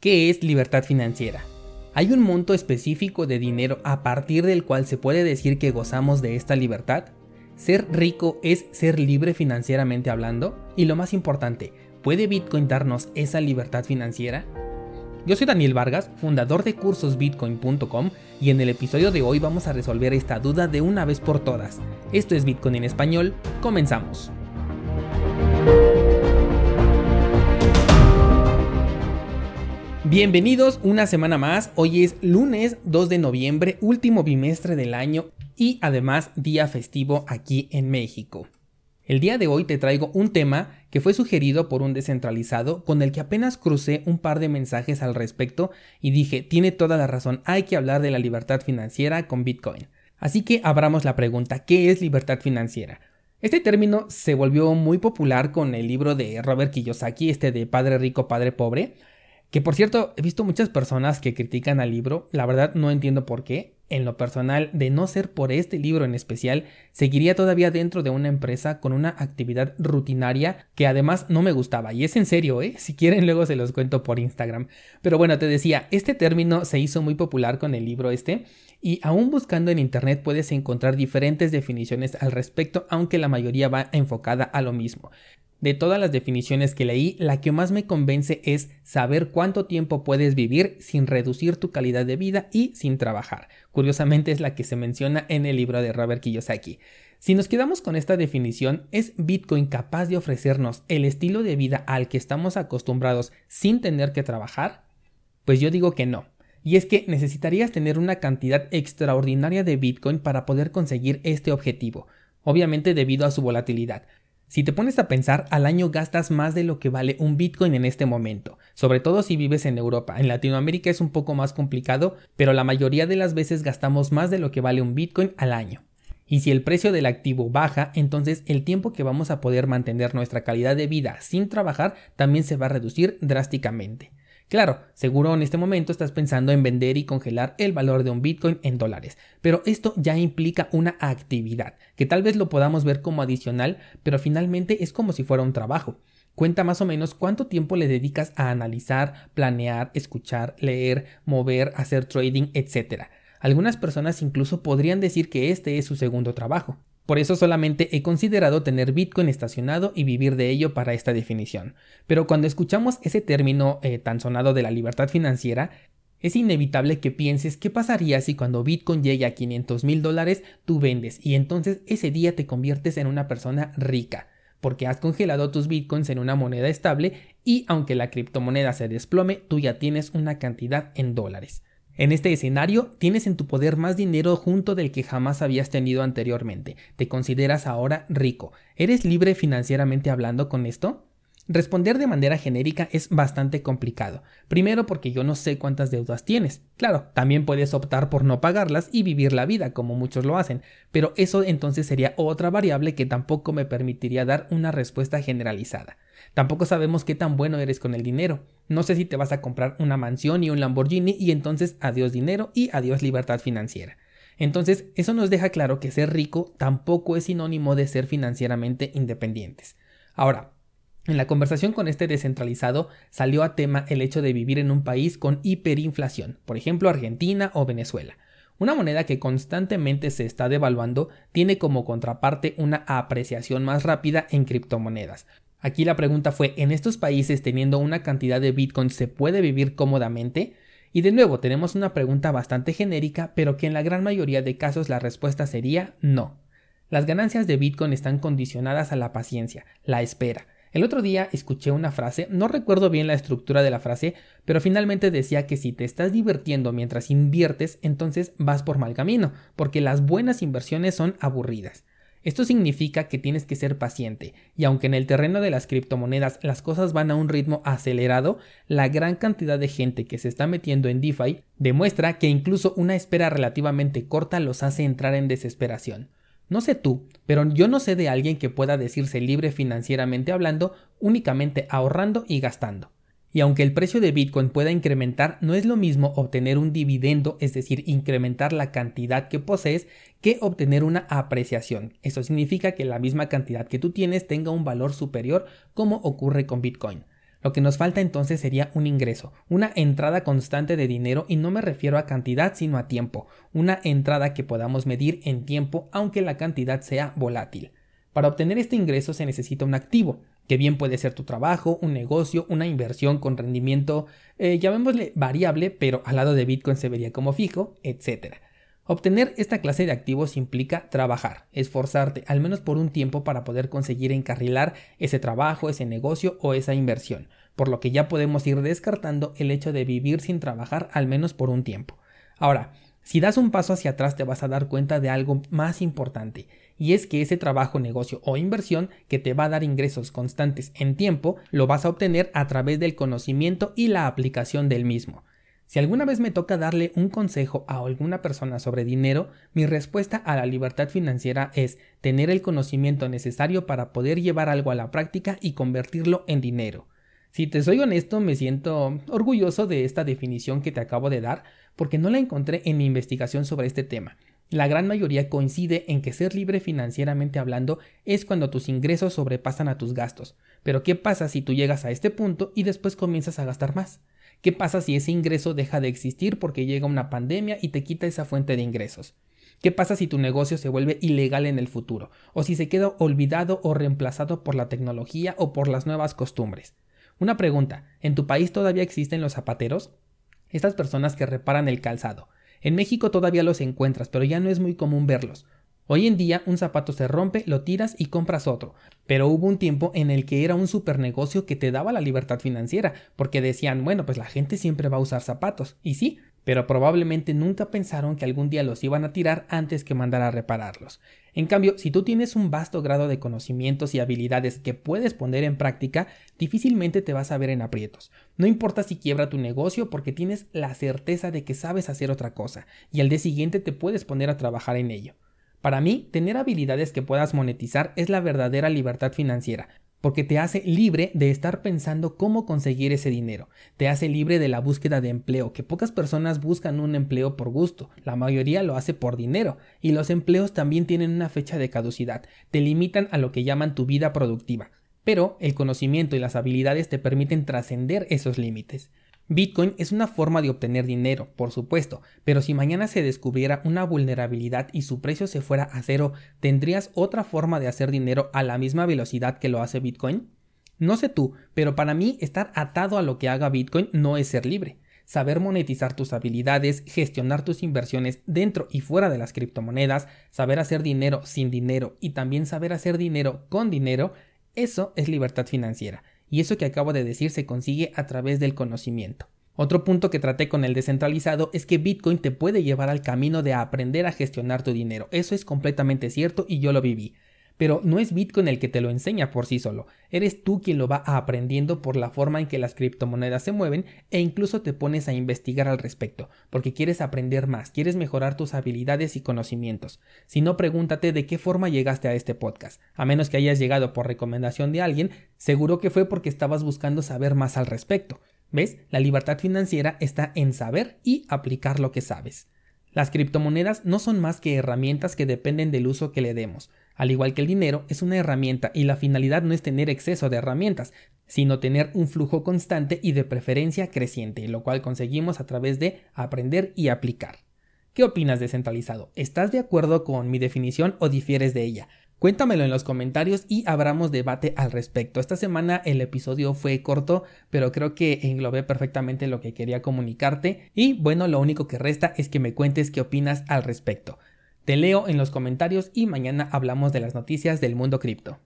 ¿Qué es libertad financiera? ¿Hay un monto específico de dinero a partir del cual se puede decir que gozamos de esta libertad? ¿Ser rico es ser libre financieramente hablando? Y lo más importante, ¿puede Bitcoin darnos esa libertad financiera? Yo soy Daniel Vargas, fundador de cursosbitcoin.com y en el episodio de hoy vamos a resolver esta duda de una vez por todas. Esto es Bitcoin en español, comenzamos. Bienvenidos una semana más, hoy es lunes 2 de noviembre, último bimestre del año y además día festivo aquí en México. El día de hoy te traigo un tema que fue sugerido por un descentralizado con el que apenas crucé un par de mensajes al respecto y dije, tiene toda la razón, hay que hablar de la libertad financiera con Bitcoin. Así que abramos la pregunta, ¿qué es libertad financiera? Este término se volvió muy popular con el libro de Robert Kiyosaki, este de Padre Rico, Padre Pobre, que por cierto, he visto muchas personas que critican al libro, la verdad no entiendo por qué. En lo personal, de no ser por este libro en especial, seguiría todavía dentro de una empresa con una actividad rutinaria que además no me gustaba. Y es en serio, ¿eh? Si quieren luego se los cuento por Instagram. Pero bueno, te decía, este término se hizo muy popular con el libro este y aún buscando en internet puedes encontrar diferentes definiciones al respecto, aunque la mayoría va enfocada a lo mismo. De todas las definiciones que leí, la que más me convence es saber cuánto tiempo puedes vivir sin reducir tu calidad de vida y sin trabajar. Curiosamente es la que se menciona en el libro de Robert Kiyosaki. Si nos quedamos con esta definición, ¿es Bitcoin capaz de ofrecernos el estilo de vida al que estamos acostumbrados sin tener que trabajar? Pues yo digo que no. Y es que necesitarías tener una cantidad extraordinaria de Bitcoin para poder conseguir este objetivo, obviamente debido a su volatilidad. Si te pones a pensar, al año gastas más de lo que vale un Bitcoin en este momento, sobre todo si vives en Europa. En Latinoamérica es un poco más complicado, pero la mayoría de las veces gastamos más de lo que vale un Bitcoin al año. Y si el precio del activo baja, entonces el tiempo que vamos a poder mantener nuestra calidad de vida sin trabajar también se va a reducir drásticamente. Claro, seguro en este momento estás pensando en vender y congelar el valor de un Bitcoin en dólares, pero esto ya implica una actividad, que tal vez lo podamos ver como adicional, pero finalmente es como si fuera un trabajo. Cuenta más o menos cuánto tiempo le dedicas a analizar, planear, escuchar, leer, mover, hacer trading, etc. Algunas personas incluso podrían decir que este es su segundo trabajo. Por eso solamente he considerado tener Bitcoin estacionado y vivir de ello para esta definición. Pero cuando escuchamos ese término eh, tan sonado de la libertad financiera, es inevitable que pienses qué pasaría si cuando Bitcoin llegue a 500 mil dólares tú vendes y entonces ese día te conviertes en una persona rica, porque has congelado tus Bitcoins en una moneda estable y aunque la criptomoneda se desplome, tú ya tienes una cantidad en dólares. En este escenario, tienes en tu poder más dinero junto del que jamás habías tenido anteriormente. Te consideras ahora rico. ¿Eres libre financieramente hablando con esto? Responder de manera genérica es bastante complicado. Primero porque yo no sé cuántas deudas tienes. Claro, también puedes optar por no pagarlas y vivir la vida como muchos lo hacen, pero eso entonces sería otra variable que tampoco me permitiría dar una respuesta generalizada. Tampoco sabemos qué tan bueno eres con el dinero. No sé si te vas a comprar una mansión y un Lamborghini y entonces adiós dinero y adiós libertad financiera. Entonces, eso nos deja claro que ser rico tampoco es sinónimo de ser financieramente independientes. Ahora, en la conversación con este descentralizado salió a tema el hecho de vivir en un país con hiperinflación, por ejemplo Argentina o Venezuela. Una moneda que constantemente se está devaluando tiene como contraparte una apreciación más rápida en criptomonedas, Aquí la pregunta fue, ¿en estos países teniendo una cantidad de Bitcoin se puede vivir cómodamente? Y de nuevo tenemos una pregunta bastante genérica, pero que en la gran mayoría de casos la respuesta sería no. Las ganancias de Bitcoin están condicionadas a la paciencia, la espera. El otro día escuché una frase, no recuerdo bien la estructura de la frase, pero finalmente decía que si te estás divirtiendo mientras inviertes, entonces vas por mal camino, porque las buenas inversiones son aburridas. Esto significa que tienes que ser paciente, y aunque en el terreno de las criptomonedas las cosas van a un ritmo acelerado, la gran cantidad de gente que se está metiendo en DeFi demuestra que incluso una espera relativamente corta los hace entrar en desesperación. No sé tú, pero yo no sé de alguien que pueda decirse libre financieramente hablando únicamente ahorrando y gastando. Y aunque el precio de Bitcoin pueda incrementar, no es lo mismo obtener un dividendo, es decir, incrementar la cantidad que posees, que obtener una apreciación. Eso significa que la misma cantidad que tú tienes tenga un valor superior como ocurre con Bitcoin. Lo que nos falta entonces sería un ingreso, una entrada constante de dinero y no me refiero a cantidad sino a tiempo, una entrada que podamos medir en tiempo aunque la cantidad sea volátil. Para obtener este ingreso se necesita un activo, que bien puede ser tu trabajo, un negocio, una inversión con rendimiento, eh, llamémosle variable, pero al lado de Bitcoin se vería como fijo, etc. Obtener esta clase de activos implica trabajar, esforzarte al menos por un tiempo para poder conseguir encarrilar ese trabajo, ese negocio o esa inversión, por lo que ya podemos ir descartando el hecho de vivir sin trabajar al menos por un tiempo. Ahora, si das un paso hacia atrás te vas a dar cuenta de algo más importante, y es que ese trabajo, negocio o inversión que te va a dar ingresos constantes en tiempo, lo vas a obtener a través del conocimiento y la aplicación del mismo. Si alguna vez me toca darle un consejo a alguna persona sobre dinero, mi respuesta a la libertad financiera es tener el conocimiento necesario para poder llevar algo a la práctica y convertirlo en dinero. Si te soy honesto, me siento orgulloso de esta definición que te acabo de dar, porque no la encontré en mi investigación sobre este tema. La gran mayoría coincide en que ser libre financieramente hablando es cuando tus ingresos sobrepasan a tus gastos. Pero ¿qué pasa si tú llegas a este punto y después comienzas a gastar más? ¿Qué pasa si ese ingreso deja de existir porque llega una pandemia y te quita esa fuente de ingresos? ¿Qué pasa si tu negocio se vuelve ilegal en el futuro? ¿O si se queda olvidado o reemplazado por la tecnología o por las nuevas costumbres? Una pregunta, ¿en tu país todavía existen los zapateros? Estas personas que reparan el calzado. En México todavía los encuentras, pero ya no es muy común verlos. Hoy en día un zapato se rompe, lo tiras y compras otro, pero hubo un tiempo en el que era un super negocio que te daba la libertad financiera, porque decían, bueno, pues la gente siempre va a usar zapatos, y sí, pero probablemente nunca pensaron que algún día los iban a tirar antes que mandar a repararlos. En cambio, si tú tienes un vasto grado de conocimientos y habilidades que puedes poner en práctica, difícilmente te vas a ver en aprietos. No importa si quiebra tu negocio porque tienes la certeza de que sabes hacer otra cosa, y al día siguiente te puedes poner a trabajar en ello. Para mí, tener habilidades que puedas monetizar es la verdadera libertad financiera, porque te hace libre de estar pensando cómo conseguir ese dinero, te hace libre de la búsqueda de empleo, que pocas personas buscan un empleo por gusto, la mayoría lo hace por dinero, y los empleos también tienen una fecha de caducidad, te limitan a lo que llaman tu vida productiva, pero el conocimiento y las habilidades te permiten trascender esos límites. Bitcoin es una forma de obtener dinero, por supuesto, pero si mañana se descubriera una vulnerabilidad y su precio se fuera a cero, ¿tendrías otra forma de hacer dinero a la misma velocidad que lo hace Bitcoin? No sé tú, pero para mí estar atado a lo que haga Bitcoin no es ser libre. Saber monetizar tus habilidades, gestionar tus inversiones dentro y fuera de las criptomonedas, saber hacer dinero sin dinero y también saber hacer dinero con dinero, eso es libertad financiera y eso que acabo de decir se consigue a través del conocimiento. Otro punto que traté con el descentralizado es que Bitcoin te puede llevar al camino de aprender a gestionar tu dinero. Eso es completamente cierto y yo lo viví. Pero no es Bitcoin el que te lo enseña por sí solo, eres tú quien lo va aprendiendo por la forma en que las criptomonedas se mueven e incluso te pones a investigar al respecto, porque quieres aprender más, quieres mejorar tus habilidades y conocimientos. Si no, pregúntate de qué forma llegaste a este podcast. A menos que hayas llegado por recomendación de alguien, seguro que fue porque estabas buscando saber más al respecto. ¿Ves? La libertad financiera está en saber y aplicar lo que sabes. Las criptomonedas no son más que herramientas que dependen del uso que le demos. Al igual que el dinero, es una herramienta y la finalidad no es tener exceso de herramientas, sino tener un flujo constante y de preferencia creciente, lo cual conseguimos a través de aprender y aplicar. ¿Qué opinas descentralizado? ¿Estás de acuerdo con mi definición o difieres de ella? Cuéntamelo en los comentarios y abramos debate al respecto. Esta semana el episodio fue corto, pero creo que englobé perfectamente lo que quería comunicarte. Y bueno, lo único que resta es que me cuentes qué opinas al respecto. Te leo en los comentarios y mañana hablamos de las noticias del mundo cripto.